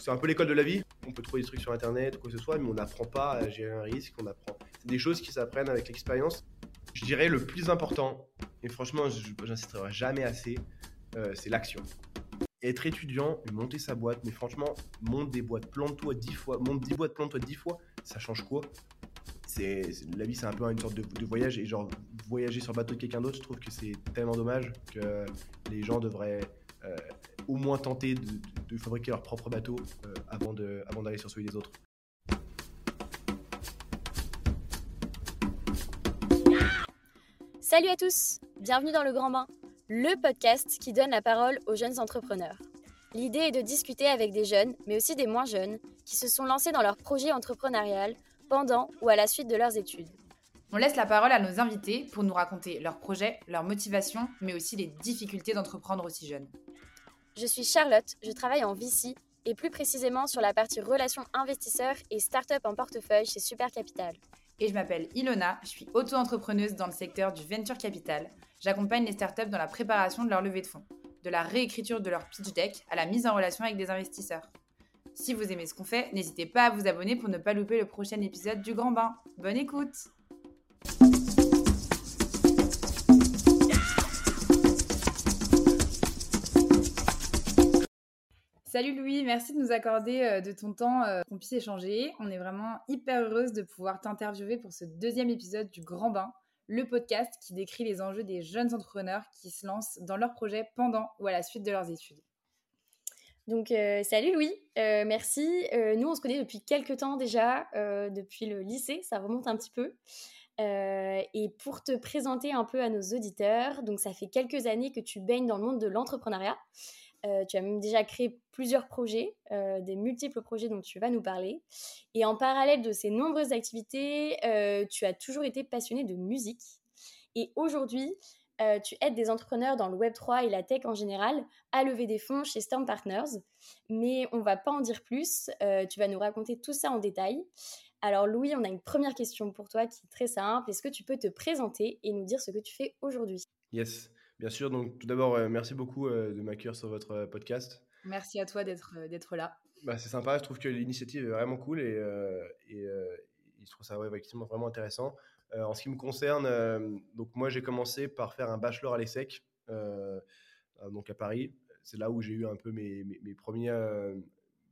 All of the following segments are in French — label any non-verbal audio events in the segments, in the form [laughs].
C'est un peu l'école de la vie. On peut trouver des trucs sur internet, quoi que ce soit, mais on n'apprend pas à gérer un risque. On apprend. C'est des choses qui s'apprennent avec l'expérience. Je dirais le plus important, et franchement, j'insisterai jamais assez, euh, c'est l'action. Être étudiant, monter sa boîte, mais franchement, monte des boîtes, plante-toi 10 fois, monte 10 boîtes, plante-toi 10 fois, ça change quoi? La vie, c'est un peu une sorte de, voyage, et genre, voyager sur le bateau de quelqu'un d'autre, je trouve que c'est tellement dommage que les gens devraient euh, au moins tenter de, fabriquer leur propre bateau euh, avant, de, avant d'aller sur celui des autres. Salut à tous, bienvenue dans le Grand Bain, le podcast qui donne la parole aux jeunes entrepreneurs. L'idée est de discuter avec des jeunes, mais aussi des moins jeunes, qui se sont lancés dans leur projet entrepreneurial pendant ou à la suite de leurs études. On laisse la parole à nos invités pour nous raconter leurs projets, leurs motivations, mais aussi les difficultés d'entreprendre aussi jeunes. Je suis Charlotte, je travaille en VC et plus précisément sur la partie relations investisseurs et start-up en portefeuille chez Super Capital. Et je m'appelle Ilona, je suis auto-entrepreneuse dans le secteur du venture capital. J'accompagne les startups dans la préparation de leur levée de fonds, de la réécriture de leur pitch deck à la mise en relation avec des investisseurs. Si vous aimez ce qu'on fait, n'hésitez pas à vous abonner pour ne pas louper le prochain épisode du Grand Bain. Bonne écoute Salut Louis, merci de nous accorder euh, de ton temps euh, qu'on puisse échanger. On est vraiment hyper heureuse de pouvoir t'interviewer pour ce deuxième épisode du Grand Bain, le podcast qui décrit les enjeux des jeunes entrepreneurs qui se lancent dans leurs projets pendant ou à la suite de leurs études. Donc, euh, salut Louis, merci. nous, on se connaît depuis quelques temps déjà, depuis le lycée, ça remonte un petit peu. et pour te présenter un peu à nos auditeurs, donc ça fait quelques années que tu baignes dans le monde de l'entrepreneuriat. Tu as même déjà créé plusieurs projets, euh, des multiples projets dont tu vas nous parler. Et en parallèle de ces nombreuses activités, euh, tu as toujours été passionné de musique. Et aujourd'hui, tu aides des entrepreneurs dans le Web3 et la tech en général à lever des fonds chez Storm Partners. Mais on ne va pas en dire plus. tu vas nous raconter tout ça en détail. Alors Louis, on a une première question pour toi qui est très simple. Est-ce que tu peux te présenter et nous dire ce que tu fais aujourd'hui? Yes. Bien sûr, donc tout d'abord, euh, merci beaucoup euh, de m'accueillir sur votre euh, podcast. Merci à toi d'être d'être là. Bah, c'est sympa, je trouve que l'initiative est vraiment cool et, et, je trouve ça effectivement vraiment intéressant. en ce qui me concerne, donc moi j'ai commencé par faire un bachelor à l'ESSEC, donc à Paris. C'est là où j'ai eu un peu mes, mes, mes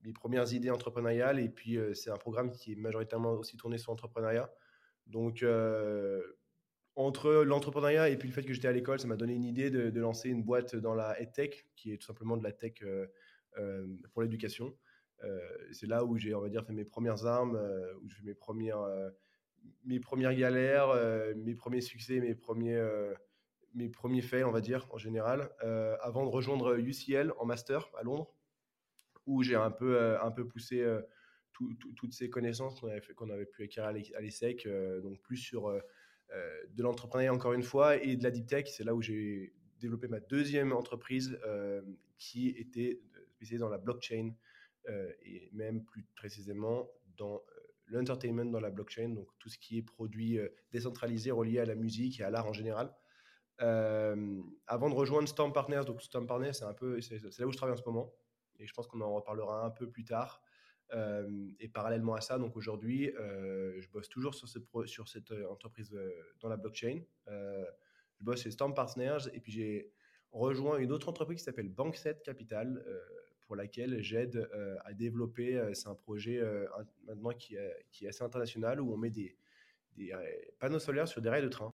mes premières idées entrepreneuriales et puis c'est un programme qui est majoritairement aussi tourné sur l'entrepreneuriat. Donc entre l'entrepreneuriat et puis le fait que j'étais à l'école, ça m'a donné une idée de, lancer une boîte dans la tech, qui est tout simplement de la tech euh, euh, pour l'éducation. Euh, c'est là où j'ai, on va dire, fait mes premières armes, où j'ai fait mes premières, mes premières galères, mes premiers succès, mes premiers, mes premiers faits, on va dire, en général, avant de rejoindre UCL en master à Londres, où j'ai un peu, un peu poussé toutes ces connaissances qu'on avait, qu'on avait pu acquérir à l'ESSEC, donc plus sur euh, de l'entrepreneuriat encore une fois et de la deep tech. C'est là où j'ai développé ma deuxième entreprise euh, qui était spécialisée dans la blockchain euh, et même plus précisément dans l'entertainment dans la blockchain, donc tout ce qui est produit décentralisé relié à la musique et à l'art en général. avant de rejoindre Storm Partners, donc Storm Partners, c'est un peu, c'est là où je travaille en ce moment, et je pense qu'on en reparlera un peu plus tard. Euh, et parallèlement à ça, donc aujourd'hui, euh, je bosse toujours sur, cette euh, entreprise dans la blockchain. je bosse chez Storm Partners et puis j'ai rejoint une autre entreprise qui s'appelle Bankset Capital pour laquelle j'aide à développer. c'est un projet maintenant qui, qui, est assez international où on met des, des panneaux solaires sur des rails de train.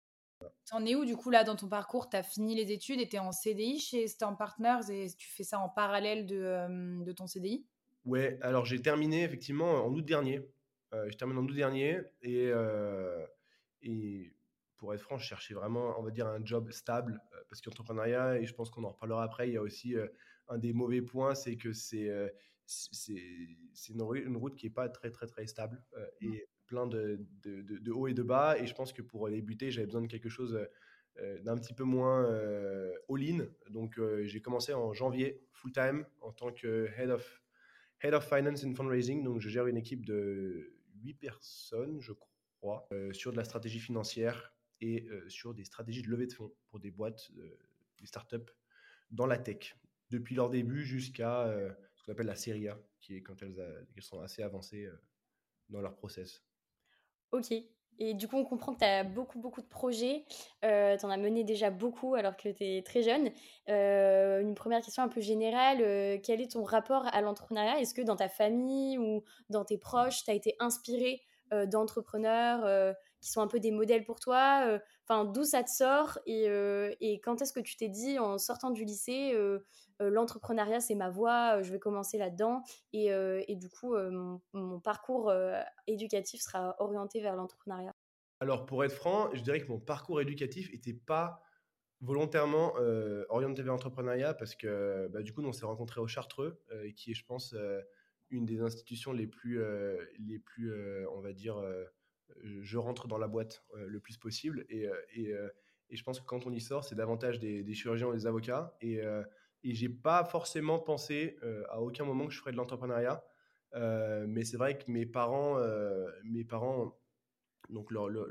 T'en es où du coup là dans ton parcours? Tu as fini les études et tu es en CDI chez Storm Partners et tu fais ça en parallèle de, de ton CDI Ouais, alors j'ai terminé effectivement en août dernier. Euh, je termine en août dernier et, euh, et pour être franc, je cherchais vraiment, on va dire, un job stable euh, parce qu'entrepreneuriat, et je pense qu'on en reparlera après, il y a aussi un des mauvais points, c'est que c'est c'est une, route qui n'est pas très, très, très stable mmh. et plein de, de, de, hauts et de bas. Et je pense que pour débuter, j'avais besoin de quelque chose d'un petit peu moins all-in. Donc j'ai commencé en janvier, full-time, en tant que head of Head of Finance and Fundraising. Donc, je gère une équipe de 8 personnes, je crois, euh, sur de la stratégie financière et euh, sur des stratégies de levée de fonds pour des boîtes, euh, des startups dans la tech. Depuis leur début jusqu'à ce qu'on appelle la série A, qui est quand elles, sont assez avancées dans leur process. Ok. Et du coup, on comprend que tu as beaucoup, beaucoup de projets. Euh, tu en as mené déjà beaucoup alors que tu es très jeune. Euh, une première question un peu générale. Euh, quel est ton rapport à l'entrepreneuriat? Est-ce que dans ta famille ou dans tes proches, tu as été inspiré d'entrepreneurs qui sont un peu des modèles pour toi? D'où ça te sort et, et quand est-ce que tu t'es dit en sortant du lycée euh, l'entrepreneuriat, c'est ma voie, euh, je vais commencer là-dedans. Et, euh, du coup, mon, parcours éducatif sera orienté vers l'entrepreneuriat. Alors, pour être franc, je dirais que mon parcours éducatif n'était pas volontairement orienté vers l'entrepreneuriat parce que bah, du coup, on s'est rencontrés au Chartreux, qui est, je pense, une des institutions les plus, les plus on va dire, je rentre dans la boîte le plus possible. Et, et, je pense que quand on y sort, c'est davantage des, chirurgiens ou des avocats. Et, et j'ai pas forcément pensé euh, à aucun moment que je ferais de l'entrepreneuriat. Euh, mais c'est vrai que mes parents, euh, mes parents donc leur, leur,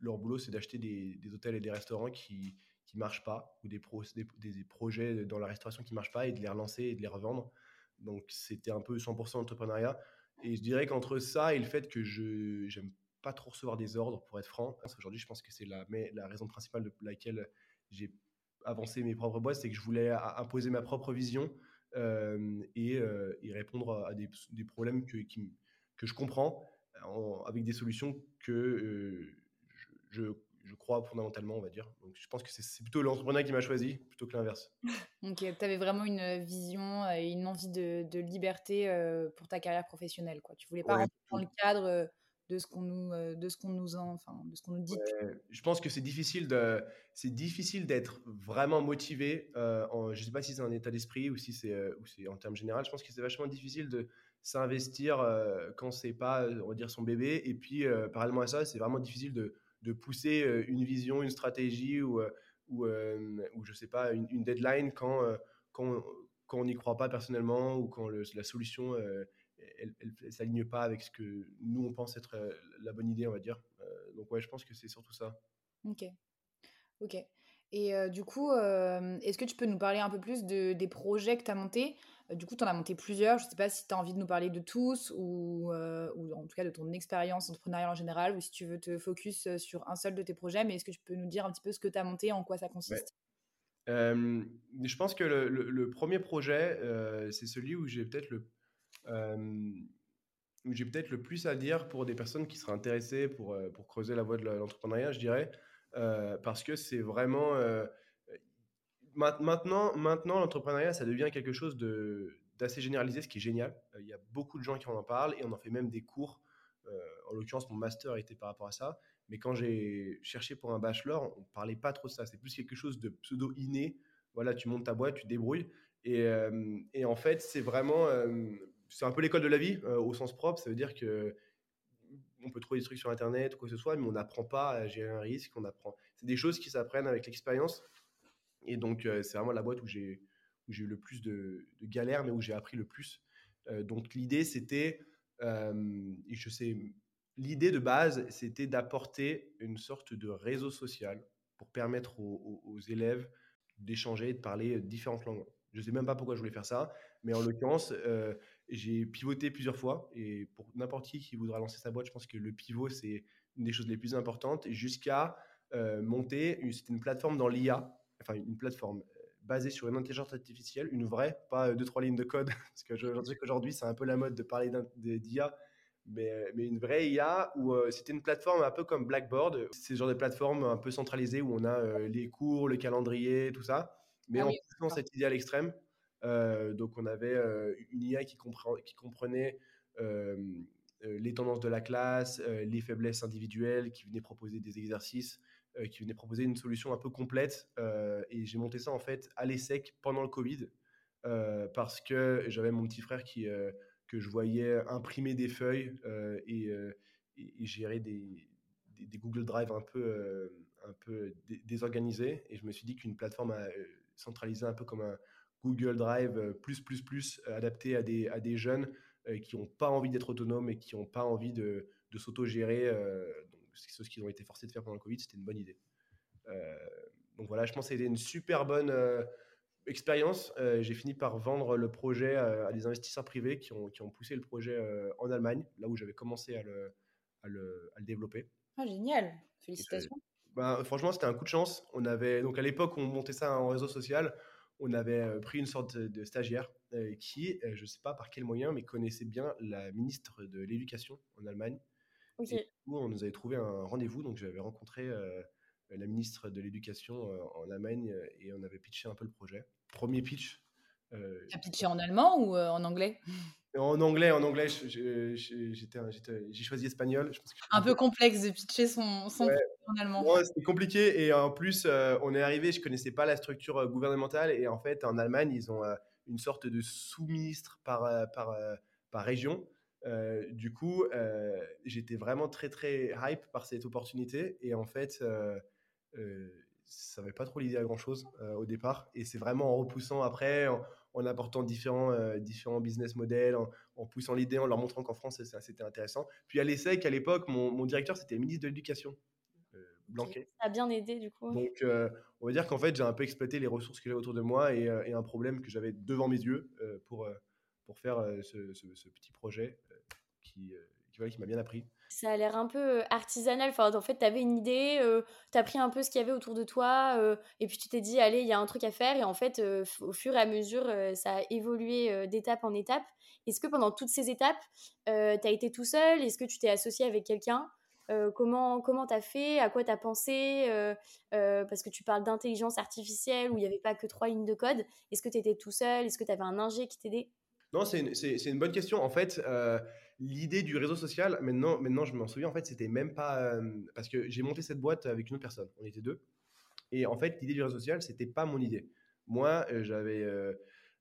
leur boulot, c'est d'acheter des, des, hôtels et des restaurants qui qui marchent pas ou des, des, des, projets dans la restauration qui marchent pas et de les relancer et de les revendre. Donc c'était un peu 100% entrepreneuriat. Et je dirais qu'entre ça et le fait que je j'aime pas trop recevoir des ordres, pour être franc, aujourd'hui je pense que c'est la, la raison principale de laquelle j'ai avancer mes propres boîtes, c'est que je voulais imposer ma propre vision euh, et, euh, et, répondre à des, des problèmes que, que je comprends avec des solutions que euh, je, je, crois fondamentalement, on va dire. Donc je pense que c'est plutôt l'entrepreneur qui m'a choisi plutôt que l'inverse. Ok, tu avais vraiment une vision et une envie de, de liberté pour ta carrière professionnelle. Quoi. Tu voulais pas rentrer dans le cadre de ce qu'on nous euh, de ce qu'on nous enfin de ce qu'on nous dit. Je pense que c'est difficile de c'est difficile d'être vraiment motivé euh, en, je sais pas si c'est un état d'esprit ou si c'est euh, ou c'est en termes général je pense que c'est vachement difficile de s'investir quand c'est pas on va dire son bébé et puis parallèlement à ça c'est vraiment difficile de, de pousser une vision une stratégie ou ou, ou je sais pas une, deadline quand quand quand on n'y croit pas personnellement ou quand la solution elle ne s'aligne pas avec ce que nous, on pense être euh, la bonne idée, on va dire. Euh, donc, ouais, je pense que c'est surtout ça. Ok. Ok. Et euh, du coup, est-ce que tu peux nous parler un peu plus de, des projets que tu as montés Du coup, tu en as monté plusieurs. Je ne sais pas si tu as envie de nous parler de tous ou, ou en tout cas de ton expérience entrepreneuriale en général ou si tu veux te focus sur un seul de tes projets. Mais est-ce que tu peux nous dire un petit peu ce que tu as monté, en quoi ça consiste? Je pense que le, le premier projet, c'est celui où j'ai peut-être le j'ai peut-être le plus à dire pour des personnes qui seraient intéressées pour, pour creuser la voie de l'entrepreneuriat, je dirais, parce que c'est vraiment... maintenant, maintenant l'entrepreneuriat, ça devient quelque chose d'assez généralisé, ce qui est génial. Il y a beaucoup de gens qui en parlent et on en fait même des cours. en l'occurrence, mon master était par rapport à ça. Mais quand j'ai cherché pour un bachelor, on ne parlait pas trop de ça. C'est plus quelque chose de pseudo-inné. Voilà, tu montes ta boîte, tu débrouilles. Et, et en fait, c'est vraiment c'est un peu l'école de la vie euh, au sens propre. Ça veut dire que on peut trouver des trucs sur Internet ou quoi que ce soit, mais on n'apprend pas à gérer un risque. On apprend. C'est des choses qui s'apprennent avec l'expérience. Et donc, euh, c'est vraiment la boîte où j'ai eu le plus de, galères, mais où j'ai appris le plus. Euh, donc, l'idée, c'était, je sais, l'idée de base, c'était d'apporter une sorte de réseau social pour permettre aux, élèves d'échanger, de parler différentes langues. Je ne sais même pas pourquoi je voulais faire ça, mais en l'occurrence, j'ai pivoté plusieurs fois et pour n'importe qui qui voudra lancer sa boîte, je pense que le pivot, c'est une des choses les plus importantes jusqu'à euh, monter, c'était une plateforme dans l'IA, enfin une plateforme euh, basée sur une intelligence artificielle, une vraie, pas deux, trois lignes de code, [laughs] parce que je, sais qu'aujourd'hui, c'est un peu la mode de parler d'IA, mais, mais, une vraie IA où euh, c'était une plateforme un peu comme Blackboard. C'est ce genre de plateforme un peu centralisée où on a les cours, le calendrier, tout ça, mais ah en poussant cette idée à l'extrême. Euh, donc on avait euh, une IA qui, comprenait euh, les tendances de la classe, les faiblesses individuelles, qui venait proposer des exercices, qui venait proposer une solution un peu complète. et j'ai monté ça en fait à l'ESSEC pendant le Covid, parce que j'avais mon petit frère qui, que je voyais imprimer des feuilles et, gérer des, des, Google Drive un peu, un peu désorganisés. Et je me suis dit qu'une plateforme centralisée un peu comme un, Google Drive euh, plus, plus, plus euh, adapté à des, à des jeunes euh, qui n'ont pas envie d'être autonomes et qui n'ont pas envie de, de s'auto-gérer. c'est ce qu'ils ont été forcés de faire pendant le Covid, c'était une bonne idée. donc voilà, je pense que c'était une super bonne, expérience, j'ai fini par vendre le projet à, des investisseurs privés qui ont, qui ont poussé le projet en Allemagne, là où j'avais commencé à le, à le, à le développer. Ah, génial, félicitations. Ben, franchement, c'était un coup de chance. On avait, donc à l'époque, on montait ça en réseau social. On avait pris une sorte de stagiaire qui, je ne sais pas par quel moyen, mais connaissait bien la ministre de l'Éducation en Allemagne. Et on nous avait trouvé un rendez-vous. Donc, j'avais rencontré la ministre de l'Éducation en Allemagne et on avait pitché un peu le projet. Premier pitch. Euh, tu as pitché en allemand ou en anglais? En anglais, en anglais, j'ai choisi espagnol. Je pense un peu complexe de pitcher son, son. Ouais, c'était compliqué et en plus, on est arrivé, je connaissais pas la structure gouvernementale et en fait, en Allemagne, ils ont une sorte de sous-ministre par, par, par région. du coup, j'étais vraiment très très hype par cette opportunité et en fait, ça n'avait pas trop l'idée à grand chose au départ et c'est vraiment en repoussant après, en apportant différents, euh, différents business models, en, poussant l'idée, en leur montrant qu'en France, c'était intéressant. Puis à l'ESSEC, à l'époque, mon, mon, directeur, c'était ministre de l'Éducation, euh. Ça a bien aidé, du coup. Donc, euh, on va dire qu'en fait, j'ai un peu exploité les ressources que j'avais autour de moi et, et, un problème que j'avais devant mes yeux pour, pour faire ce, ce, petit projet qui, qui, qui m'a bien appris. Ça a l'air un peu artisanal. Enfin, en fait, tu avais une idée, tu as pris un peu ce qu'il y avait autour de toi, et puis tu t'es dit, allez, il y a un truc à faire. Et en fait, au fur et à mesure, ça a évolué d'étape en étape. Est-ce que pendant toutes ces étapes, tu as été tout seul? Est-ce que tu t'es associé avec quelqu'un? Comment comment t'as fait? À quoi t'as pensé? Parce que tu parles d'intelligence artificielle où il n'y avait pas que trois lignes de code. Est-ce que tu étais tout seul? Est-ce que tu avais un ingé qui t'aidait? Non, c'est une, une, bonne question. En fait, l'idée du réseau social, maintenant, maintenant je m'en souviens, en fait, c'était même pas. Euh, parce que j'ai monté cette boîte avec une autre personne, on était deux. Et en fait, l'idée du réseau social, c'était pas mon idée. Moi, euh, j'avais.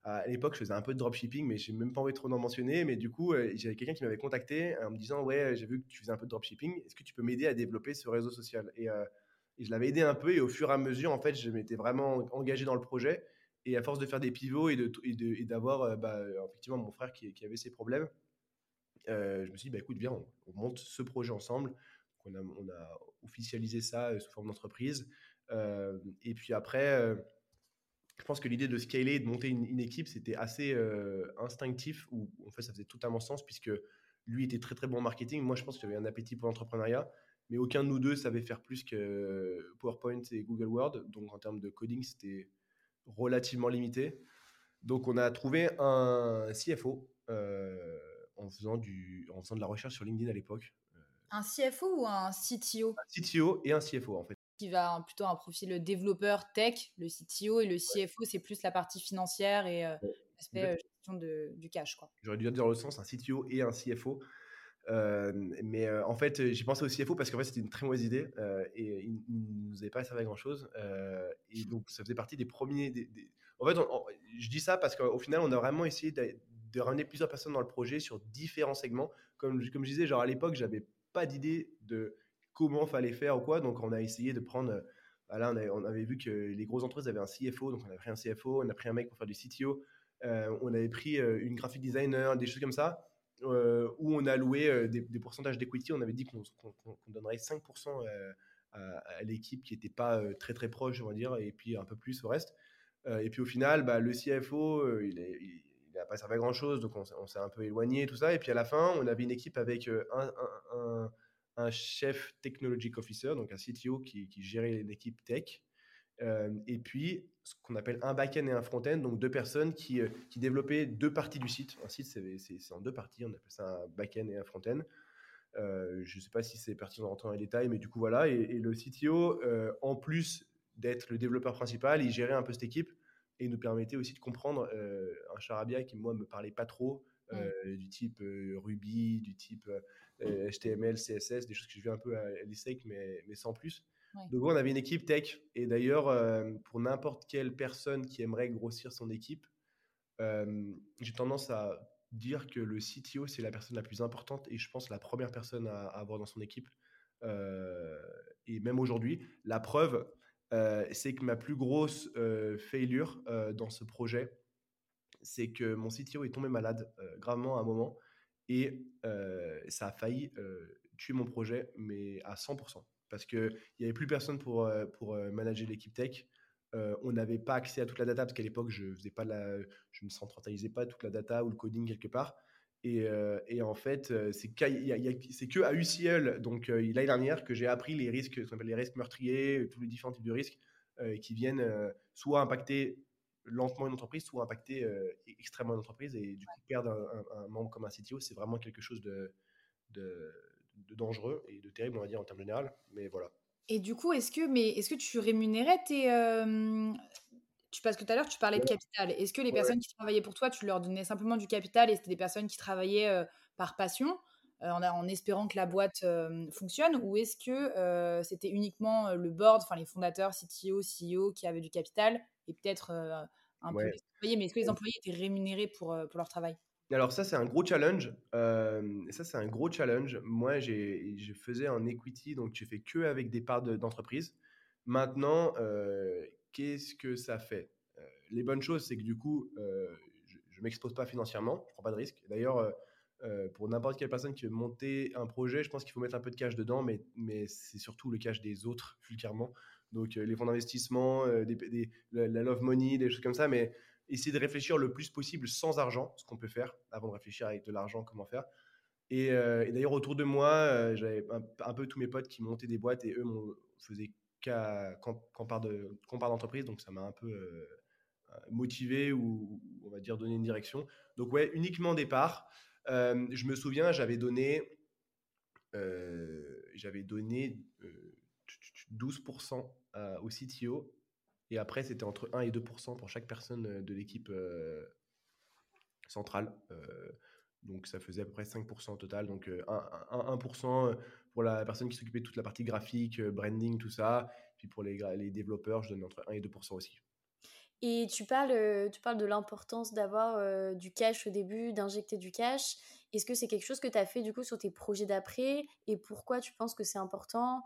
Euh, à l'époque, je faisais un peu de dropshipping, mais j'ai même pas envie trop d'en mentionner. Mais du coup, j'avais quelqu'un qui m'avait contacté en me disant Ouais, j'ai vu que tu faisais un peu de dropshipping, est-ce que tu peux m'aider à développer ce réseau social? Et, je l'avais aidé un peu, et au fur et à mesure, en fait, je m'étais vraiment engagé dans le projet. Et à force de faire des pivots et d'avoir et bah, effectivement mon frère qui, avait ses problèmes, euh, je me suis dit, bah, écoute, viens, on, monte ce projet ensemble. On a, officialisé ça euh, sous forme d'entreprise. Euh, et puis après, je pense que l'idée de scaler, de monter une, équipe, c'était assez instinctif, ou en fait, ça faisait totalement sens, puisque lui était très très bon en marketing. Moi, je pense que j'avais un appétit pour l'entrepreneuriat, mais aucun de nous deux savait faire plus que PowerPoint et Google Word. Donc, en termes de coding, c'était relativement limité. Donc, on a trouvé un CFO. Euh, en faisant, du, en faisant de la recherche sur LinkedIn à l'époque. Euh. Un CFO ou un CTO Un CTO et un CFO en fait. Qui va plutôt un profil développeur tech, le CTO, et le CFO, c'est plus la partie financière et euh, l'aspect euh, gestion de, du cash. J'aurais dû dire le sens, un CTO et un CFO. mais en fait, j'ai pensé au CFO parce qu'en fait, c'était une très mauvaise idée et il ne nous avait pas servi à grand chose. et donc, ça faisait partie des premiers. Des, En fait, je dis ça parce qu'au final, on a vraiment essayé de ramener plusieurs personnes dans le projet sur différents segments. Comme, comme je disais, genre à l'époque, j'avais pas d'idée de comment fallait faire ou quoi. Donc, on a essayé de prendre. Voilà, bah on, avait, vu que les grosses entreprises avaient un CFO, donc on a pris un CFO, on a pris un mec pour faire du CTO, euh, on avait pris euh, une graphic designer, des choses comme ça, euh, où on a loué des, pourcentages d'equity. On avait dit qu'on donnerait 5% à, l'équipe qui n'était pas très très proche, on va dire, et puis un peu plus au reste. et puis au final, bah, le CFO, il, n'a pas servi à grand chose, donc on, s'est un peu éloigné, tout ça. Et puis à la fin, on avait une équipe avec euh, un, chef technologic officer, donc un CTO qui, gérait l'équipe tech. Euh, et puis ce qu'on appelle un back-end et un front-end, donc deux personnes qui, euh, qui, développaient deux parties du site. Un site, c'est en deux parties, on appelle ça un back-end et un front-end. je ne sais pas si c'est pertinent de rentrer dans les détails, mais du coup voilà. Et, le CTO, en plus d'être le développeur principal, il gérait un peu cette équipe et nous permettait aussi de comprendre euh, un charabia qui, moi, me parlait pas trop, euh, du type euh, Ruby, du type HTML, CSS, des choses que je viens un peu à, l'ESSEC, mais, mais sans plus. Donc, on avait une équipe tech. Et d'ailleurs, pour n'importe quelle personne qui aimerait grossir son équipe, j'ai tendance à dire que le CTO, c'est la personne la plus importante et je pense la première personne à, à avoir dans son équipe. et même aujourd'hui, la preuve, euh, c'est que ma plus grosse euh, failure euh, dans ce projet, c'est que mon CTO est tombé malade gravement à un moment et ça a failli tuer mon projet, mais à 100%. Parce qu'il n'y avait plus personne pour, pour manager l'équipe tech. on n'avait pas accès à toute la data parce qu'à l'époque, je faisais pas la, je ne centralisais pas toute la data ou le coding quelque part. Et, et en fait, c'est que à UCL, donc l'année dernière, que j'ai appris les risques, les risques meurtriers, tous les différents types de risques qui viennent soit impacter lentement une entreprise, soit impacter extrêmement une entreprise. Et du coup, perdre un, membre comme un CTO, c'est vraiment quelque chose de, de, de, dangereux et de terrible, on va dire, en termes général. Mais voilà. Et du coup, est-ce que, mais est-ce que tu rémunérais tes. Euh, tu, parce que tout à l'heure, tu parlais de capital. Est-ce que les personnes qui travaillaient pour toi, tu leur donnais simplement du capital et c'était des personnes qui travaillaient euh, par passion? En, en, espérant que la boîte fonctionne Ou est-ce que c'était uniquement le board, enfin les fondateurs, CTO, CEO qui avaient du capital et peut-être un peu les employés Mais est-ce que les employés étaient rémunérés pour, pour leur travail? Alors ça, c'est un gros challenge. Euh, ça, c'est un gros challenge. Moi, je faisais en equity, donc tu fais que avec des parts d'entreprise. Maintenant, euh, qu'est-ce que ça fait? Euh, Les bonnes choses, c'est que du coup, je ne m'expose pas financièrement, je ne prends pas de risque. D'ailleurs, pour n'importe quelle personne qui veut monter un projet, je pense qu'il faut mettre un peu de cash dedans, mais, mais c'est surtout le cash des autres, vulgairement. Donc les fonds d'investissement, la, la, love money, des choses comme ça, mais essayer de réfléchir le plus possible sans argent, ce qu'on peut faire, avant de réfléchir avec de l'argent, comment faire. Et, euh, d'ailleurs, autour de moi, euh, j'avais un, peu tous mes potes qui montaient des boîtes et eux faisaient qu'on parle d'entreprise, donc ça m'a un peu euh, motivé ou, on va dire donné une direction. Donc ouais, uniquement des parts. Je me souviens, j'avais donné, donné 12% au CTO et après, c'était entre 1 et 2% pour chaque personne euh, de l'équipe euh, centrale. Euh, donc, ça faisait à peu près 5 au total. Donc, 1%, pour la personne qui s'occupait de toute la partie graphique, branding, tout ça. Puis pour les, les développeurs, je donne entre 1 et 2% aussi. Et tu parles, tu parles de l'importance d'avoir du cash au début, d'injecter du cash. Est-ce que c'est quelque chose que tu as fait du coup sur tes projets d'après? Et pourquoi tu penses que c'est important?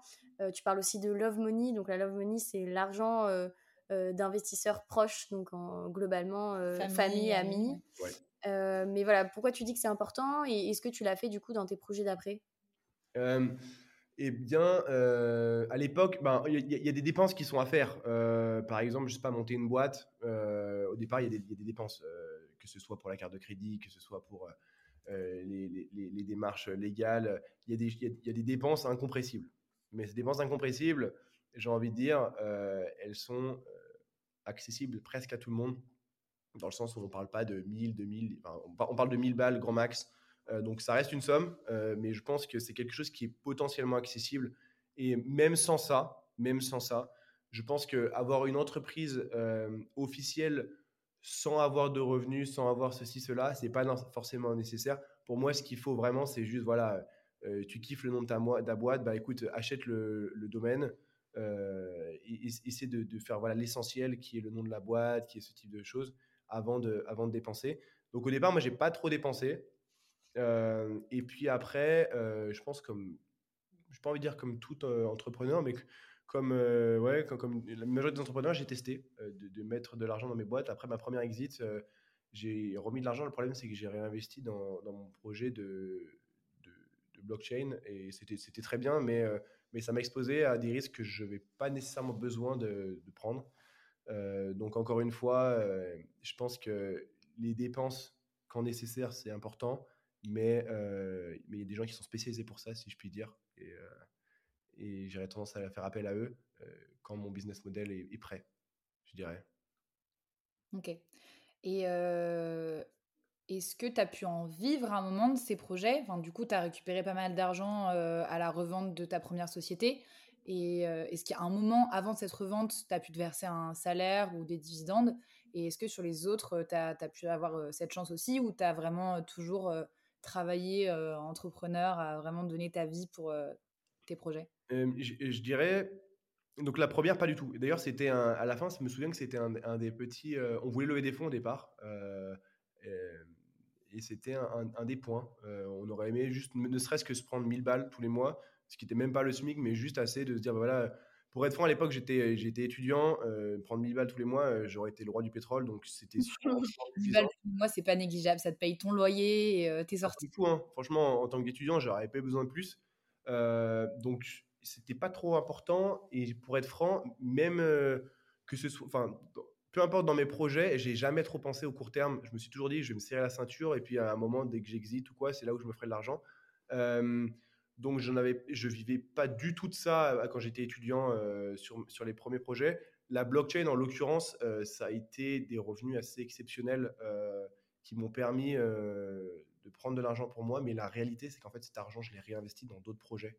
Tu parles aussi de Love Money. Donc la Love Money, c'est l'argent euh, d'investisseurs proches, donc en, globalement euh, famille, amis. Euh, mais voilà, pourquoi tu dis que c'est important? Et est-ce que tu l'as fait du coup dans tes projets d'après? Eh bien, à l'époque, ben, il ben, y, y, a des dépenses qui sont à faire. par exemple, je sais pas, monter une boîte. au départ, il y, a des dépenses, que ce soit pour la carte de crédit, que ce soit pour les, démarches légales. Il y, y, a des dépenses incompressibles. Mais ces dépenses incompressibles, j'ai envie de dire, elles sont accessible presque à tout le monde, dans le sens où on ne parle pas de 1000, 2000, enfin, on parle de 1000 balles grand max. Euh, donc ça reste une somme, euh, mais je pense que c'est quelque chose qui est potentiellement accessible. Et même sans ça, même sans ça, je pense qu'avoir une entreprise euh, officielle sans avoir de revenus, sans avoir ceci, cela, c'est pas forcément nécessaire. Pour moi, ce qu'il faut vraiment, c'est juste, voilà, tu kiffes le nom de ta, boîte, bah écoute, achète le, domaine, euh, essayer de, faire voilà l'essentiel qui est le nom de la boîte, qui est ce type de choses avant de, avant de dépenser. Donc au départ, moi, j'ai pas trop dépensé. Et puis après, je pense comme, je pas envie de dire comme tout entrepreneur, mais comme, ouais, comme, la majorité des entrepreneurs, j'ai testé de, mettre de l'argent dans mes boîtes. Après ma première exit, j'ai remis de l'argent. Le problème, c'est que j'ai réinvesti dans, mon projet de, blockchain et c'était très bien, mais ça m'a exposé à des risques que je n'avais pas nécessairement besoin de, prendre. Donc encore une fois, je pense que les dépenses, quand nécessaire, c'est important, mais euh, mais il y a des gens qui sont spécialisés pour ça, si je puis dire, et, et j'aurais tendance à faire appel à eux quand mon business model est, prêt, je dirais. Ok. Et est-ce que tu as pu en vivre un moment de ces projets? Du coup, tu as récupéré pas mal d'argent euh, à la revente de ta première société. Et euh, est-ce qu'il y a un moment avant cette revente, tu as pu te verser un salaire ou des dividendes? Et est-ce que sur les autres, tu as, pu avoir euh, cette chance aussi ou tu as vraiment toujours travaillé entrepreneur, à vraiment donner ta vie pour tes projets? Je, dirais. Donc la première, pas du tout. D'ailleurs, c'était à la fin, je me souviens que c'était un, des petits. on voulait lever des fonds au départ et c'était un, des points. Euh, on aurait aimé juste, ne serait-ce que se prendre 1000 balles tous les mois, ce qui n'était même pas le SMIC, mais juste assez de se dire, bah voilà, pour être franc, à l'époque, j'étais, j'étais étudiant, euh, prendre 1000 balles tous les mois, euh, j'aurais été le roi du pétrole, donc c'était [laughs] 1000 balles tous les mois, c'est pas négligeable, ça te paye ton loyer et tes sorties. C'est fou, hein. franchement, en, tant qu'étudiant, j'aurais pas besoin de plus. donc, c'était pas trop important, et pour être franc, même que ce soit, enfin, peu importe dans mes projets, j'ai jamais trop pensé au court terme. Je me suis toujours dit, je vais me serrer la ceinture et puis à un moment, dès que j'exite ou quoi, c'est là où je me ferai de l'argent. Donc, j'en avais, je vivais pas du tout de ça quand j'étais étudiant sur, sur les premiers projets. La blockchain, en l'occurrence, ça a été des revenus assez exceptionnels qui m'ont permis de prendre de l'argent pour moi. Mais la réalité, c'est qu'en fait, cet argent, je l'ai réinvesti dans d'autres projets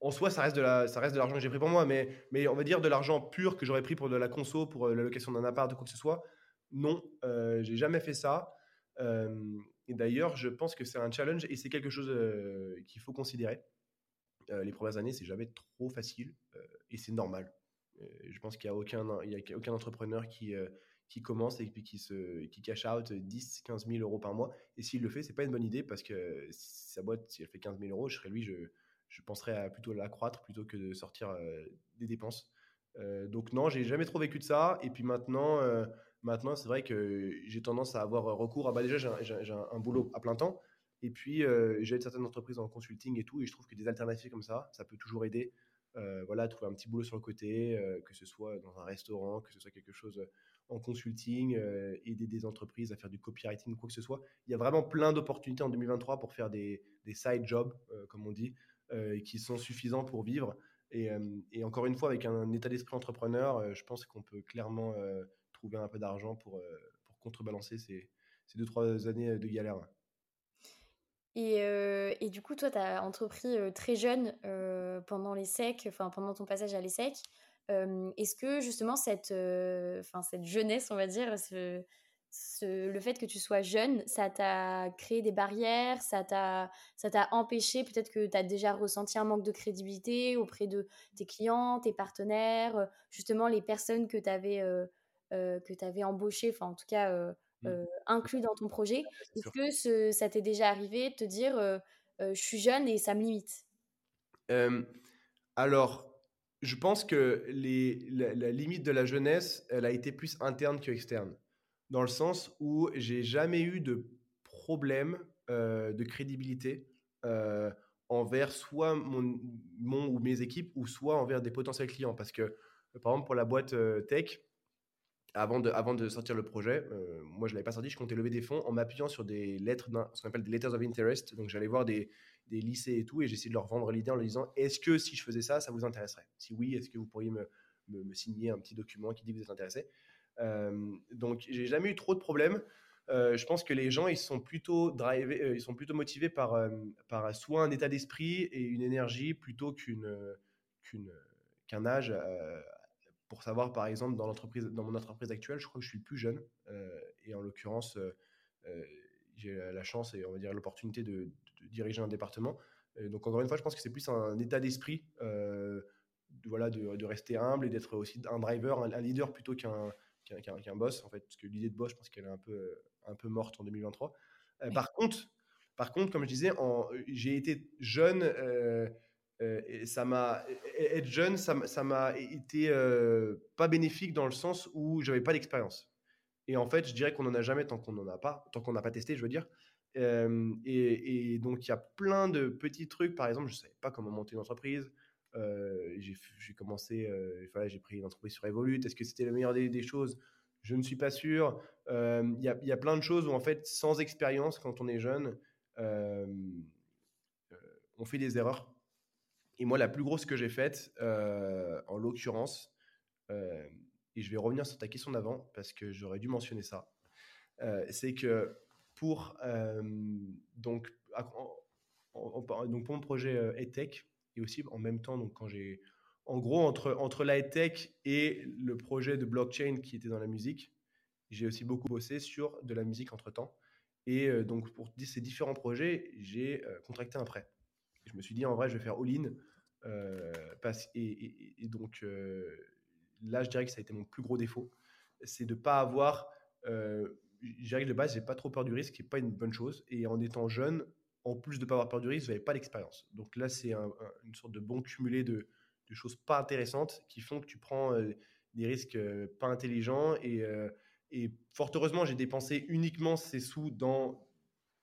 en soi, ça reste de l'argent que j'ai pris pour moi, mais, on va dire de l'argent pur que j'aurais pris pour de la conso, pour euh, la location d'un appart, de quoi que ce soit. Non, euh, j'ai jamais fait ça. Euh, et d'ailleurs, je pense que c'est un challenge et c'est quelque chose euh, qu'il faut considérer. les premières années, c'est jamais trop facile et c'est normal. je pense qu'il n'y a, aucun, a aucun entrepreneur qui, commence et puis qui, cash out 10, 15 000 euros par mois. Et s'il le fait, c'est pas une bonne idée parce que sa boîte, si elle fait 15 000 euros, je serais lui, je je penserais à plutôt l'accroître plutôt que de sortir euh, des dépenses. Euh, donc non, j'ai jamais trop vécu de ça. Et puis maintenant, euh, maintenant c'est vrai que j'ai tendance à avoir recours à bah déjà j'ai un, boulot à plein temps. Et puis j'ai certaines entreprises en consulting et tout, et je trouve que des alternatives comme ça, ça peut toujours aider. voilà, trouver un petit boulot sur le côté, que ce soit dans un restaurant, que ce soit quelque chose en consulting, aider des entreprises à faire du copywriting, quoi que ce soit. Il y a vraiment plein d'opportunités en 2023 pour faire des, des side jobs, comme on dit. Euh, qui sont suffisants pour vivre. Et, euh, encore une fois, avec un état d'esprit entrepreneur, euh, je pense qu'on peut clairement trouver un peu d'argent pour, pour contrebalancer ces, ces deux, trois années de galère. Et, et, du coup, toi, tu as entrepris très jeune pendant les secs, enfin pendant ton passage à l'ESSEC. Est-ce que justement cette, enfin cette jeunesse, on va dire, le fait que tu sois jeune, ça t'a créé des barrières, ça t'a, empêché, peut-être que tu as déjà ressenti un manque de crédibilité auprès de tes clients, tes partenaires, euh, justement les personnes que tu avais, euh, euh, que embauchées, enfin en tout cas euh, mmh. inclus dans ton projet. Est-ce que ça t'est déjà arrivé de te dire je suis jeune et ça me limite? Alors, je pense que les, la limite de la jeunesse, elle a été plus interne que externe dans le sens où j'ai jamais eu de problème euh, de crédibilité euh, envers soit mon, mon, ou mes équipes ou soit envers des potentiels clients. Parce que, par exemple, pour la boîte euh, tech, avant de, avant de sortir le projet, moi je ne l'avais pas sorti, je comptais lever des fonds en m'appuyant sur des lettres, ce qu'on appelle des letters of interest. Donc j'allais voir des, des, lycées et tout et j'essayais de leur vendre l'idée en leur disant est-ce que si je faisais ça, ça vous intéresserait? Si oui, est-ce que vous pourriez me, me, me, signer un petit document qui dit que vous êtes intéressé? Euh, donc, j'ai jamais eu trop de problèmes. Euh, je pense que les gens, ils sont plutôt drivés, euh, ils sont plutôt motivés par, par soit un état d'esprit et une énergie plutôt qu'une, qu'un âge. Pour savoir, par exemple, dans, l'entreprise, dans mon entreprise actuelle, je crois que je suis le plus jeune. et en l'occurrence, j'ai la chance et on va dire l'opportunité de, diriger un département. donc, encore une fois, je pense que c'est plus un état d'esprit. de, voilà, de, rester humble et d'être aussi un driver, un leader plutôt qu'un, qu'un boss, en fait, parce que l'idée de boss, je pense qu'elle est un peu, un peu morte en 2023. Euh, par, contre, par contre, comme je disais, j'ai été jeune. Euh, euh, et ça m'a être jeune ça m'a été pas bénéfique dans le sens où j'avais pas d'expérience et en fait je dirais qu'on n'en a jamais tant qu'on n'en a pas tant qu'on n'a pas testé je veux dire et, et, donc il y a plein de petits trucs par exemple je savais pas comment monter une entreprise euh, j'ai commencé, euh, j'ai pris une entreprise sur Evolute. Est-ce que c'était la meilleure des, choses? Je ne suis pas sûr. Euh, il y, y, a, plein de choses où, en fait, sans expérience, quand on est jeune, on fait des erreurs. Et moi, la plus grosse que j'ai faite, en l'occurrence, et je vais revenir sur ta question d'avant parce que j'aurais dû mentionner ça, c'est que pour, donc, donc, pour mon projet EdTech, et aussi en même temps, donc quand j'ai, en gros, entre, entre la tech et le projet de blockchain qui était dans la musique, j'ai aussi beaucoup bossé sur de la musique entre temps. Et euh, donc, pour ces différents projets, j'ai euh, contracté un prêt. Je me suis dit, en vrai, je vais faire all-in. Euh, et, et, donc, là, je dirais que ça a été mon plus gros défaut. C'est de ne pas avoir. je dirais que de base, j'ai pas trop peur du risque, qui n'est pas une bonne chose. Et en étant jeune, en plus de ne pas avoir peur du risque, vous n'avez pas d'expérience. Donc là, c'est une sorte de bon cumulé de, choses pas intéressantes qui font que tu prends euh, des risques euh, pas intelligents. Euh, et, fort heureusement, j'ai dépensé uniquement ces sous dans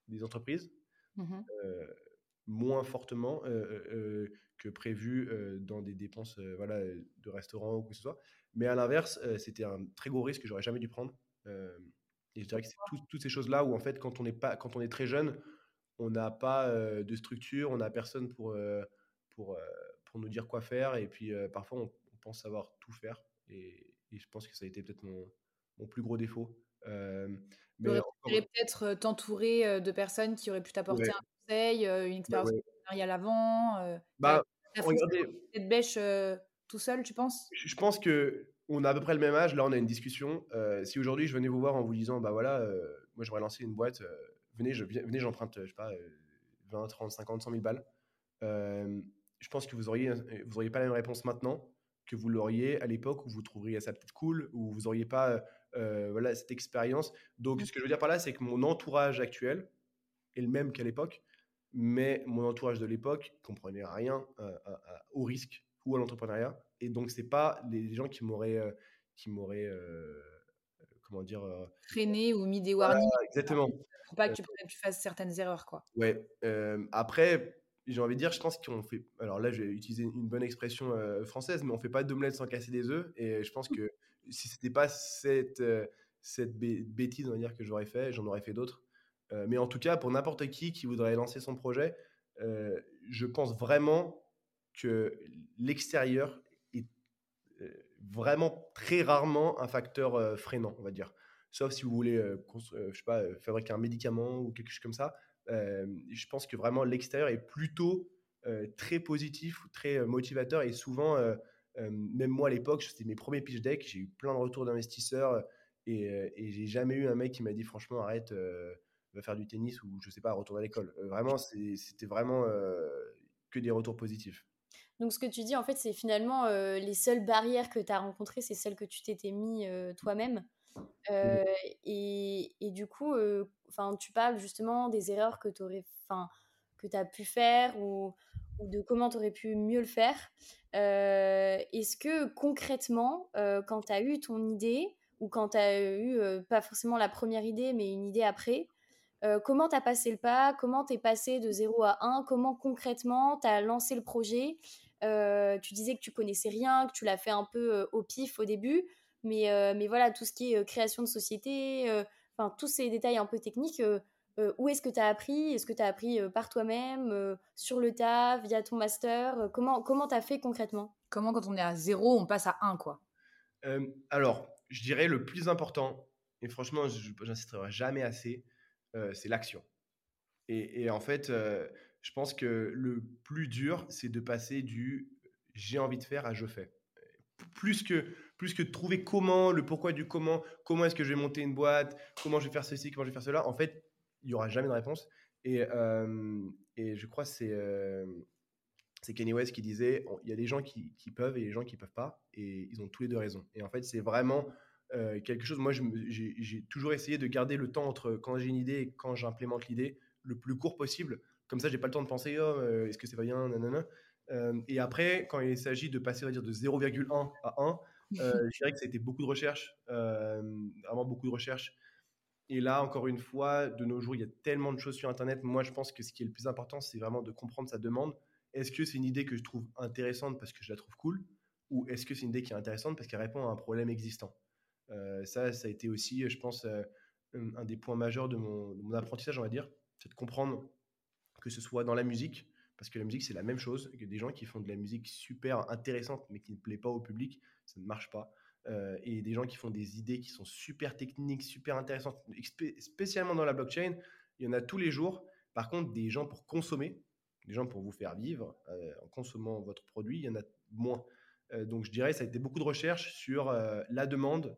des entreprises. Mmh moins fortement que prévu dans des dépenses voilà, de restaurant ou quoi que ce soit. Mais à l'inverse, c'était un très gros risque que j'aurais jamais dû prendre. et je dirais que c'est toutes ces choses-là où, en fait, quand on, est pas, quand on est très jeune, on n'a pas de structure, on n'a personne pour, pour, pour nous dire quoi faire. Et puis, parfois, on, pense savoir tout faire. Et, je pense que ça a été peut-être mon, mon, plus gros défaut. mais peut-être t'entourer de personnes qui auraient pu t'apporter un conseil, une expérience entrepreneuriale avant. bah, regardez. Cette bêche tout seul, tu penses? Je pense que on a à peu près le même âge. Là, on a une discussion. si aujourd'hui je venais vous voir en vous disant, bah voilà, moi j'aurais lancé une boîte, venez, je, venez, j'emprunte, je sais pas, 20, 30, 50, 100 000 balles. je pense que vous auriez, vous auriez pas la même réponse maintenant que vous l'auriez à l'époque où vous trouveriez ça peut-être cool, où vous auriez pas voilà, cette expérience. Donc, ce que je veux dire par là, c'est que mon entourage actuel est le même qu'à l'époque, mais mon entourage de l'époque comprenait rien au risque ou à l'entrepreneuriat. Et donc, c'est pas les gens qui m'auraient, qui m'auraient comment dire freiné ou mis des warnings. exactement. Pour pas que tu, tu fasses certaines erreurs, quoi. Ouais. après, j'ai envie de dire, je pense qu'on fait. Alors là, je vais utiliser une bonne expression euh, française, mais on fait pas d'omelette sans casser des œufs. Et je pense que [laughs] si c'était pas cette, euh, cette bêtise, on va dire, que j'aurais fait, j'en aurais fait d'autres. Euh, mais en tout cas, pour n'importe qui qui voudrait lancer son projet, je pense vraiment que l'extérieur est vraiment très rarement un facteur freinant, on va dire. Sauf si vous voulez, fabriquer un médicament ou quelque chose comme ça je pense que vraiment l'extérieur est plutôt très positif, très motivateur et souvent, même moi à l'époque, c'était mes premiers pitch decks, j'ai eu plein de retours d'investisseurs et, et j'ai jamais eu un mec qui m'a dit franchement arrête, va faire du tennis ou je sais pas, retourne à l'école. vraiment, c'était vraiment que des retours positifs. Donc ce que tu dis en fait, c'est finalement les seules barrières que tu as rencontrées, c'est celles que tu t'étais mis toi-même. Euh, et, et, du coup, euh, enfin, tu parles justement des erreurs que tu que as pu faire ou, ou de comment tu aurais pu mieux le faire. Euh, est-ce que concrètement, quand tu as eu ton idée ou quand tu as eu pas forcément la première idée, mais une idée après, comment tu as passé le pas? Comment tu es passé de 0 à 1 Comment concrètement tu as lancé le projet? Tu disais que tu connaissais rien, que tu l'as fait un peu au pif au début. Mais, euh, mais voilà, tout ce qui est euh, création de société, euh, enfin, tous ces détails un peu techniques, où est-ce que tu as appris? Est-ce que tu as appris par toi-même, sur le tas, via ton master? Comment tu as fait concrètement? Comment, quand on est à zéro, on passe à un, quoi? Alors, je dirais le plus important, et franchement, j'insisterai jamais assez, c'est l'action. Et, en fait, je pense que le plus dur, c'est de passer du j'ai envie de faire à je fais. Plus que plus que de trouver comment, le pourquoi du comment, comment est-ce que je vais monter une boîte, comment je vais faire ceci, comment je vais faire cela, en fait, il n'y aura jamais de réponse. Et, euh, et je crois que c'est euh, c'est West qui disait il y a des gens qui, qui, peuvent et des gens qui ne peuvent pas, et ils ont tous les deux raison. Et en fait, c'est vraiment euh, quelque chose. Moi, j'ai toujours essayé de garder le temps entre quand j'ai une idée et quand j'implémente l'idée le plus court possible. Comme ça, j'ai pas le temps de penser oh, est-ce que c'est pas bien, nanana. et après, quand il s'agit de passer, on dire, de 0,1 à 1, euh, [laughs] je dirais que ça a été beaucoup de recherche, euh, vraiment beaucoup de recherche. Et là, encore une fois, de nos jours, il y a tellement de choses sur Internet. Moi, je pense que ce qui est le plus important, c'est vraiment de comprendre sa demande. Est-ce que c'est une idée que je trouve intéressante parce que je la trouve cool? Ou est-ce que c'est une idée qui est intéressante parce qu'elle répond à un problème existant? euh, Ça, ça a été aussi, je pense, un des points majeurs de mon, apprentissage, on va dire. C'est de comprendre que ce soit dans la musique, parce que la musique, c'est la même chose, que des gens qui font de la musique super intéressante, mais qui ne plaît pas au public, ça ne marche pas. Euh, et des gens qui font des idées qui sont super techniques, super intéressantes, spécialement dans la blockchain, il y en a tous les jours. Par contre, des gens pour consommer, des gens pour vous faire vivre euh, en consommant votre produit, il y en a moins. Euh, donc, je dirais, ça a été beaucoup de recherche sur la demande.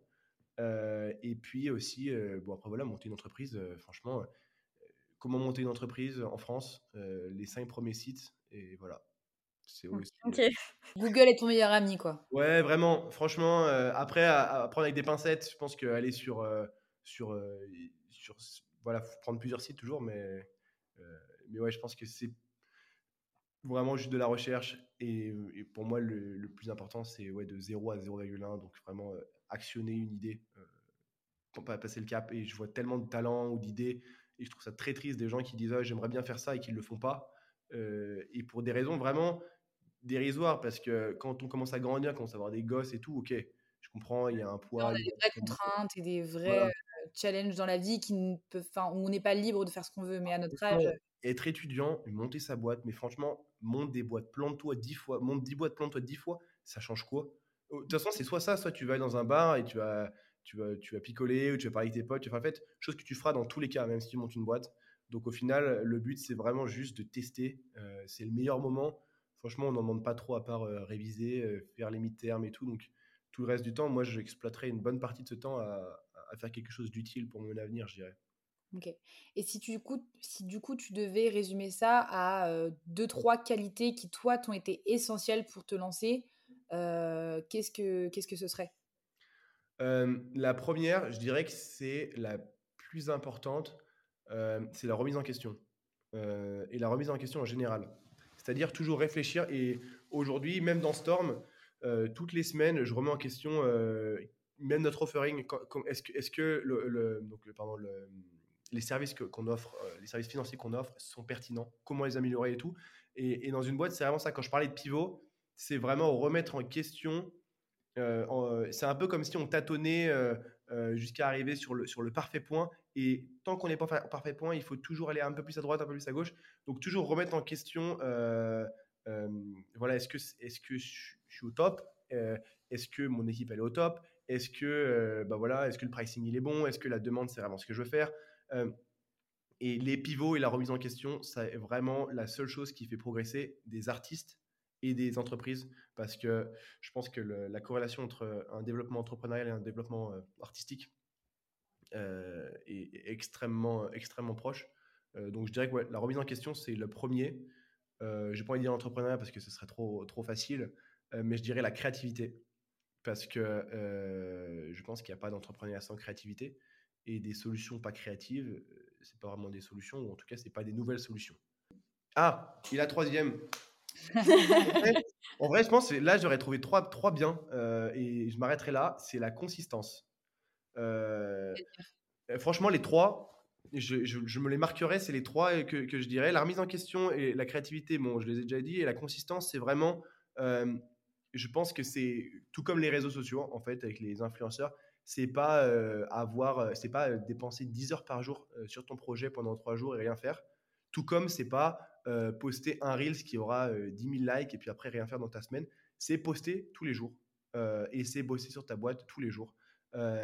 Et puis aussi, bon, après voilà, monter une entreprise, franchement, comment monter une entreprise en France, les cinq premiers sites, et voilà. C'est mmh. [laughs] Google est ton meilleur ami, quoi. Ouais, vraiment. Franchement, euh, après, à, prendre avec des pincettes, je pense qu'aller sur, euh, sur, sur, voilà, faut prendre plusieurs sites toujours, mais, mais ouais, je pense que c'est vraiment juste de la recherche. Et, pour moi, le, plus important, c'est ouais, de 0 à 0,1. Donc vraiment actionner une idée, pour pas passer le cap. Et je vois tellement de talents ou d'idées et je trouve ça très triste des gens qui disent ah, j'aimerais bien faire ça et qui ne le font pas. et pour des raisons vraiment dérisoires, parce que quand on commence à grandir, quand on commence à avoir des gosses et tout, ok, je comprends, il y a un poids. On a des vraies contraintes et des vrais challenges dans la vie qui ne peuvent, enfin, où on n'est pas libre de faire ce qu'on veut, mais à notre âge. Être étudiant, monter sa boîte, mais franchement, monte des boîtes, plante-toi dix fois, monte dix boîtes, plante-toi dix fois, ça change quoi? De toute façon, c'est soit ça, soit tu vas dans un bar et tu vas, tu vas, tu vas picoler ou tu vas parler avec tes potes. En fait, chose que tu feras dans tous les cas, même si tu montes une boîte. Donc au final, le but, c'est vraiment juste de tester. Euh, c'est le meilleur moment. Franchement, on n'en demande pas trop à part euh, réviser, euh, faire les mi-termes et tout. Donc tout le reste du temps, moi, j'exploiterai une bonne partie de ce temps à, à faire quelque chose d'utile pour mon avenir, je dirais. Ok. Et si, tu, du coup, si du coup tu devais résumer ça à deux, trois qualités qui, toi, t'ont été essentielles pour te lancer, qu'est-ce, que, qu'est-ce que ce serait? La première, je dirais que c'est la plus importante, c'est la remise en question. et la remise en question en général. C'est-à-dire toujours réfléchir. Et aujourd'hui, même dans Storm, toutes les semaines, je remets en question même notre offering. Est-ce que, est-ce que donc, les services qu'on offre, euh, les services financiers qu'on offre sont pertinents, comment les améliorer et tout? Et, dans une boîte, c'est vraiment ça. Quand je parlais de pivot, c'est vraiment remettre en question. Euh, euh, c'est un peu comme si on tâtonnait jusqu'à arriver sur le, sur le parfait point. Et tant qu'on n'est pas au parfait point, il faut toujours aller un peu plus à droite, un peu plus à gauche. Donc toujours remettre en question. voilà, est-ce que, est-ce que je, suis au top Est-ce que mon équipe est au top Est-ce que, bah voilà, est-ce que le pricing il est bon Est-ce que la demande c'est vraiment ce que je veux faire euh, et les pivots et la remise en question, c'est vraiment la seule chose qui fait progresser des artistes et des entreprises parce que je pense que la corrélation entre un développement entrepreneurial et un développement artistique est, extrêmement, extrêmement proche. donc je dirais que la remise en question, c'est le premier. Je n'ai pas envie de dire entrepreneuriat parce que ce serait trop, trop facile, mais je dirais la créativité parce que je pense qu'il n'y a pas d'entrepreneuriat sans créativité et des solutions pas créatives, euh, c'est pas vraiment des solutions, ou en tout cas, c'est pas des nouvelles solutions. Ah, et la troisième. [laughs] en, vrai, je pense que là, j'aurais trouvé trois, trois biens, euh, et je m'arrêterai là, c'est la consistance. Euh, franchement, les trois, je, je, me les marquerai, c'est les trois que, que, je dirais. La remise en question et la créativité, bon, je les ai déjà dit, et la consistance, c'est vraiment, je pense que c'est tout comme les réseaux sociaux, en fait, avec les influenceurs, c'est pas euh, avoir, euh, c'est pas euh, dépenser 10 heures par jour sur ton projet pendant 3 jours et rien faire. Tout comme c'est pas poster un Reels qui aura 10 000 likes et puis après rien faire dans ta semaine. C'est poster tous les jours et c'est bosser sur ta boîte tous les jours.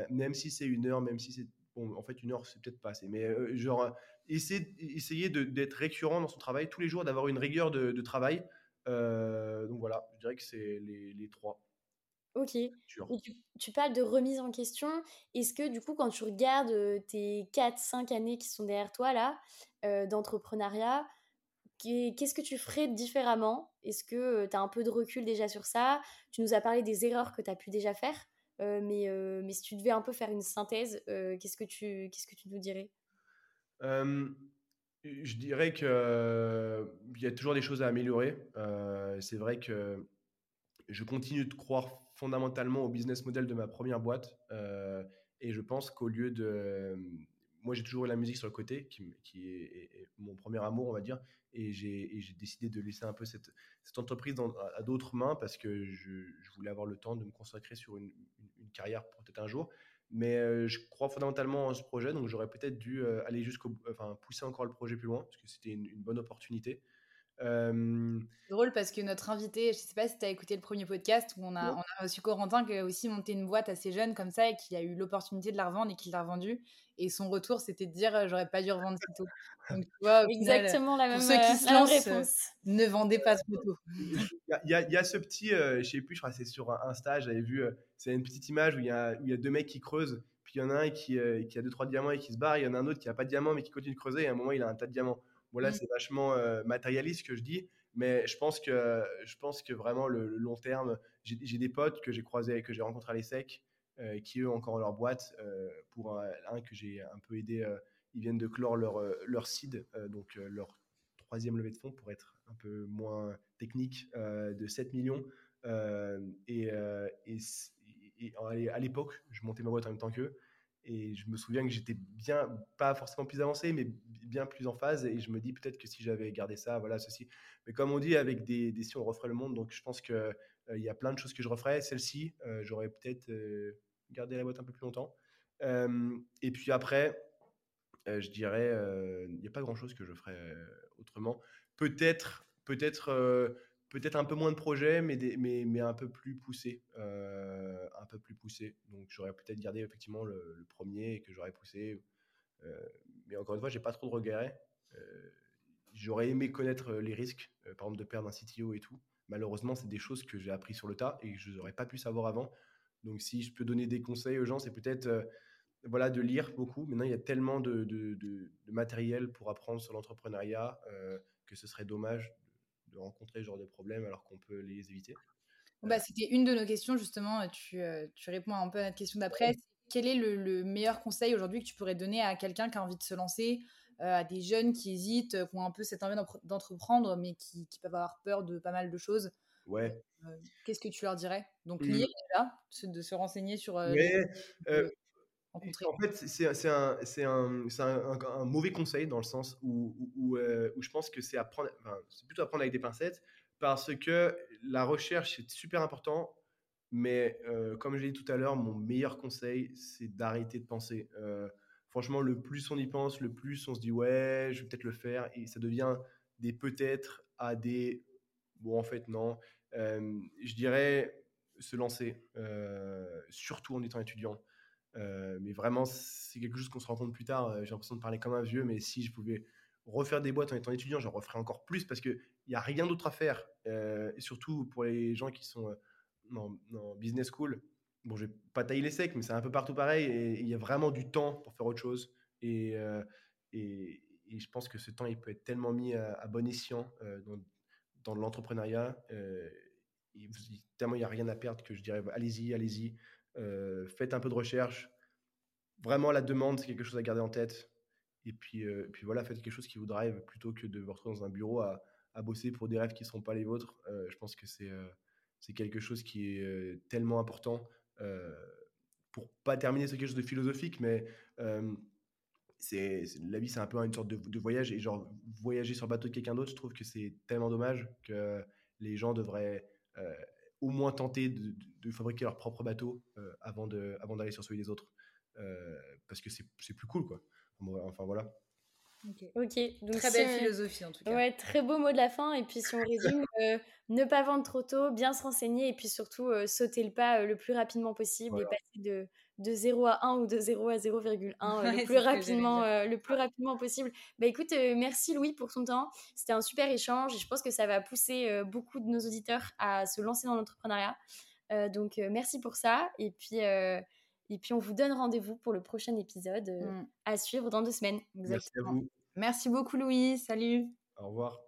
même si c'est une heure, même si c'est. Bon, en fait, une heure, c'est peut-être pas assez. Mais genre, essayer, essayer d'être récurrent dans son travail tous les jours, d'avoir une rigueur de, travail. donc voilà, je dirais que c'est les, les trois. Ok. tu, parles de remise en question. Est-ce que du coup, quand tu regardes tes 4-5 années qui sont derrière toi, là, d'entrepreneuriat, qu'est-ce que tu ferais différemment? Est-ce que tu as un peu de recul déjà sur ça? Tu nous as parlé des erreurs que tu as pu déjà faire. mais, si tu devais un peu faire une synthèse, qu'est-ce que tu qu'est-ce que tu nous dirais? Je dirais qu'il y a toujours des choses à améliorer. c'est vrai que je continue de croire fondamentalement au business model de ma première boîte. Et je pense qu'au lieu de. Moi, j'ai toujours eu la musique sur le côté, qui, est, mon premier amour, on va dire. Et j'ai décidé de laisser un peu cette, entreprise à, d'autres mains parce que je, voulais avoir le temps de me consacrer sur une, une, carrière peut-être un jour. Mais euh, je crois fondamentalement en ce projet, donc j'aurais peut-être dû euh, aller jusqu'au, enfin pousser encore le projet plus loin parce que c'était une, bonne opportunité. Euh... Drôle parce que notre invité, je sais pas si tu as écouté le premier podcast où on a, on a reçu Corentin qui a aussi monté une boîte assez jeune comme ça et qui a eu l'opportunité de la revendre et qui l'a revendue. Et son retour, c'était de dire euh, j'aurais pas dû revendre si tôt. Donc, tu vois, Exactement la même, ceux qui se lancent, réponse. ne vendez pas trop tôt. Il y, y, a ce petit, euh, je sais plus, je crois que c'est sur un stage, j'avais vu, euh, c'est une petite image où il y, a, y deux mecs qui creusent. Puis il y en a un qui, qui a deux, trois diamants et qui se barre. Il y en a un autre qui a pas de diamants mais qui continue de creuser. Et à un moment, il a un tas de diamants. Voilà, mmh. c'est vachement matérialiste ce que je dis. Mais je pense que, je pense que vraiment, le, long terme, j'ai des potes que j'ai croisés, que j'ai rencontrés à l'ESSEC, euh, qui eux ont leur boîte. Euh, pour un, que j'ai un peu aidé, euh, ils viennent de clore leur, leur seed, donc leur troisième levée de fonds pour être un peu moins technique, de 7 millions. et, et, à l'époque, je montais ma boîte en même temps qu'eux. Et je me souviens que j'étais bien, pas forcément plus avancé, mais bien plus en phase. Et je me dis peut-être que si j'avais gardé ça, voilà, ceci. Mais comme on dit, avec des, des si on referait le monde, donc je pense qu'il euh, y a plein de choses que je referais. Celle-ci, euh, j'aurais peut-être euh, gardé la boîte un peu plus longtemps. et puis après, je dirais, il n'y a pas grand-chose que je ferais autrement. Peut-être, peut-être peut-être un peu moins de projets, mais, un peu plus poussé. Euh, un peu plus poussé. Donc j'aurais peut-être gardé effectivement le, premier que j'aurais poussé. Euh, mais encore une fois, j'ai pas trop de regrets. Euh, j'aurais aimé connaître les risques, par exemple de perdre un CTO et tout. Malheureusement, c'est des choses que j'ai appris sur le tas et que je n'aurais pas pu savoir avant. Donc si je peux donner des conseils aux gens, c'est peut-être voilà, de lire beaucoup. Maintenant, il y a tellement de, matériel pour apprendre sur l'entrepreneuriat que ce serait dommage de rencontrer ce genre de problèmes alors qu'on peut les éviter bah, C'était une de nos questions, justement. Tu, euh, tu, réponds un peu à notre question d'après. Quel est le, meilleur conseil aujourd'hui que tu pourrais donner à quelqu'un qui a envie de se lancer, euh, à des jeunes qui hésitent, qui ont un peu cette envie d'entreprendre, mais qui, peuvent avoir peur de pas mal de choses? Ouais. Euh, qu'est-ce que tu leur dirais? Donc, mmh. lire déjà, de se renseigner sur. En fait, c'est un, un, un, mauvais conseil dans le sens où, où, euh, je pense que c'est c'est plutôt apprendre avec des pincettes parce que la recherche est super important. Mais euh, comme je l'ai dit tout à l'heure, mon meilleur conseil, c'est d'arrêter de penser. Euh, franchement, le plus on y pense, le plus on se dit ouais, je vais peut-être le faire, et ça devient des peut-être à des bon en fait non. je dirais se lancer, surtout en étant étudiant. Euh, mais vraiment, c'est quelque chose qu'on se rend compte plus tard. Euh, j'ai l'impression de parler comme un vieux, mais si je pouvais refaire des boîtes en étant étudiant, j'en referais encore plus parce qu'il n'y a rien d'autre à faire. Euh, et surtout pour les gens qui sont en, business school, bon, je vais pas tailler les secs, mais c'est un peu partout pareil. Et il y a vraiment du temps pour faire autre chose. Et, et, je pense que ce temps, il peut être tellement mis à, bon escient dans, dans l'entrepreneuriat. Tellement il n'y a rien à perdre que je dirais allez-y, allez-y. Euh, faites un peu de recherche. Vraiment, la demande, c'est quelque chose à garder en tête. Et puis, euh, puis voilà, faites quelque chose qui vous drive plutôt que de vous retrouver dans un bureau à, à bosser pour des rêves qui ne seront pas les vôtres. Euh, je pense que c'est c'est quelque chose qui est tellement important. pour pas terminer sur quelque chose de philosophique, mais c'est la vie, c'est un peu une sorte de, de, voyage. Et genre, voyager sur le bateau de quelqu'un d'autre, je trouve que c'est tellement dommage que les gens devraient au moins tenter de, fabriquer leur propre bateau euh, avant d'aller avant sur celui des autres. Euh, parce que c'est plus cool, quoi. Enfin, voilà. Ok, donc très belle philosophie en tout cas. Ouais, très beau mot de la fin. Et puis si on [laughs] résume, euh, ne pas vendre trop tôt, bien se renseigner et puis surtout sauter le pas le plus rapidement possible et passer de, de 0 à 1 ou de 0 à 0,1 euh, le, plus rapidement, euh, le plus rapidement possible. Bah écoute, euh, merci Louis pour ton temps. C'était un super échange et je pense que ça va pousser beaucoup de nos auditeurs à se lancer dans l'entrepreneuriat. donc merci pour ça. Et puis, et puis on vous donne rendez-vous pour le prochain épisode mm. à suivre dans deux semaines. Merci à vous. Merci beaucoup Louis. Salut. Au revoir.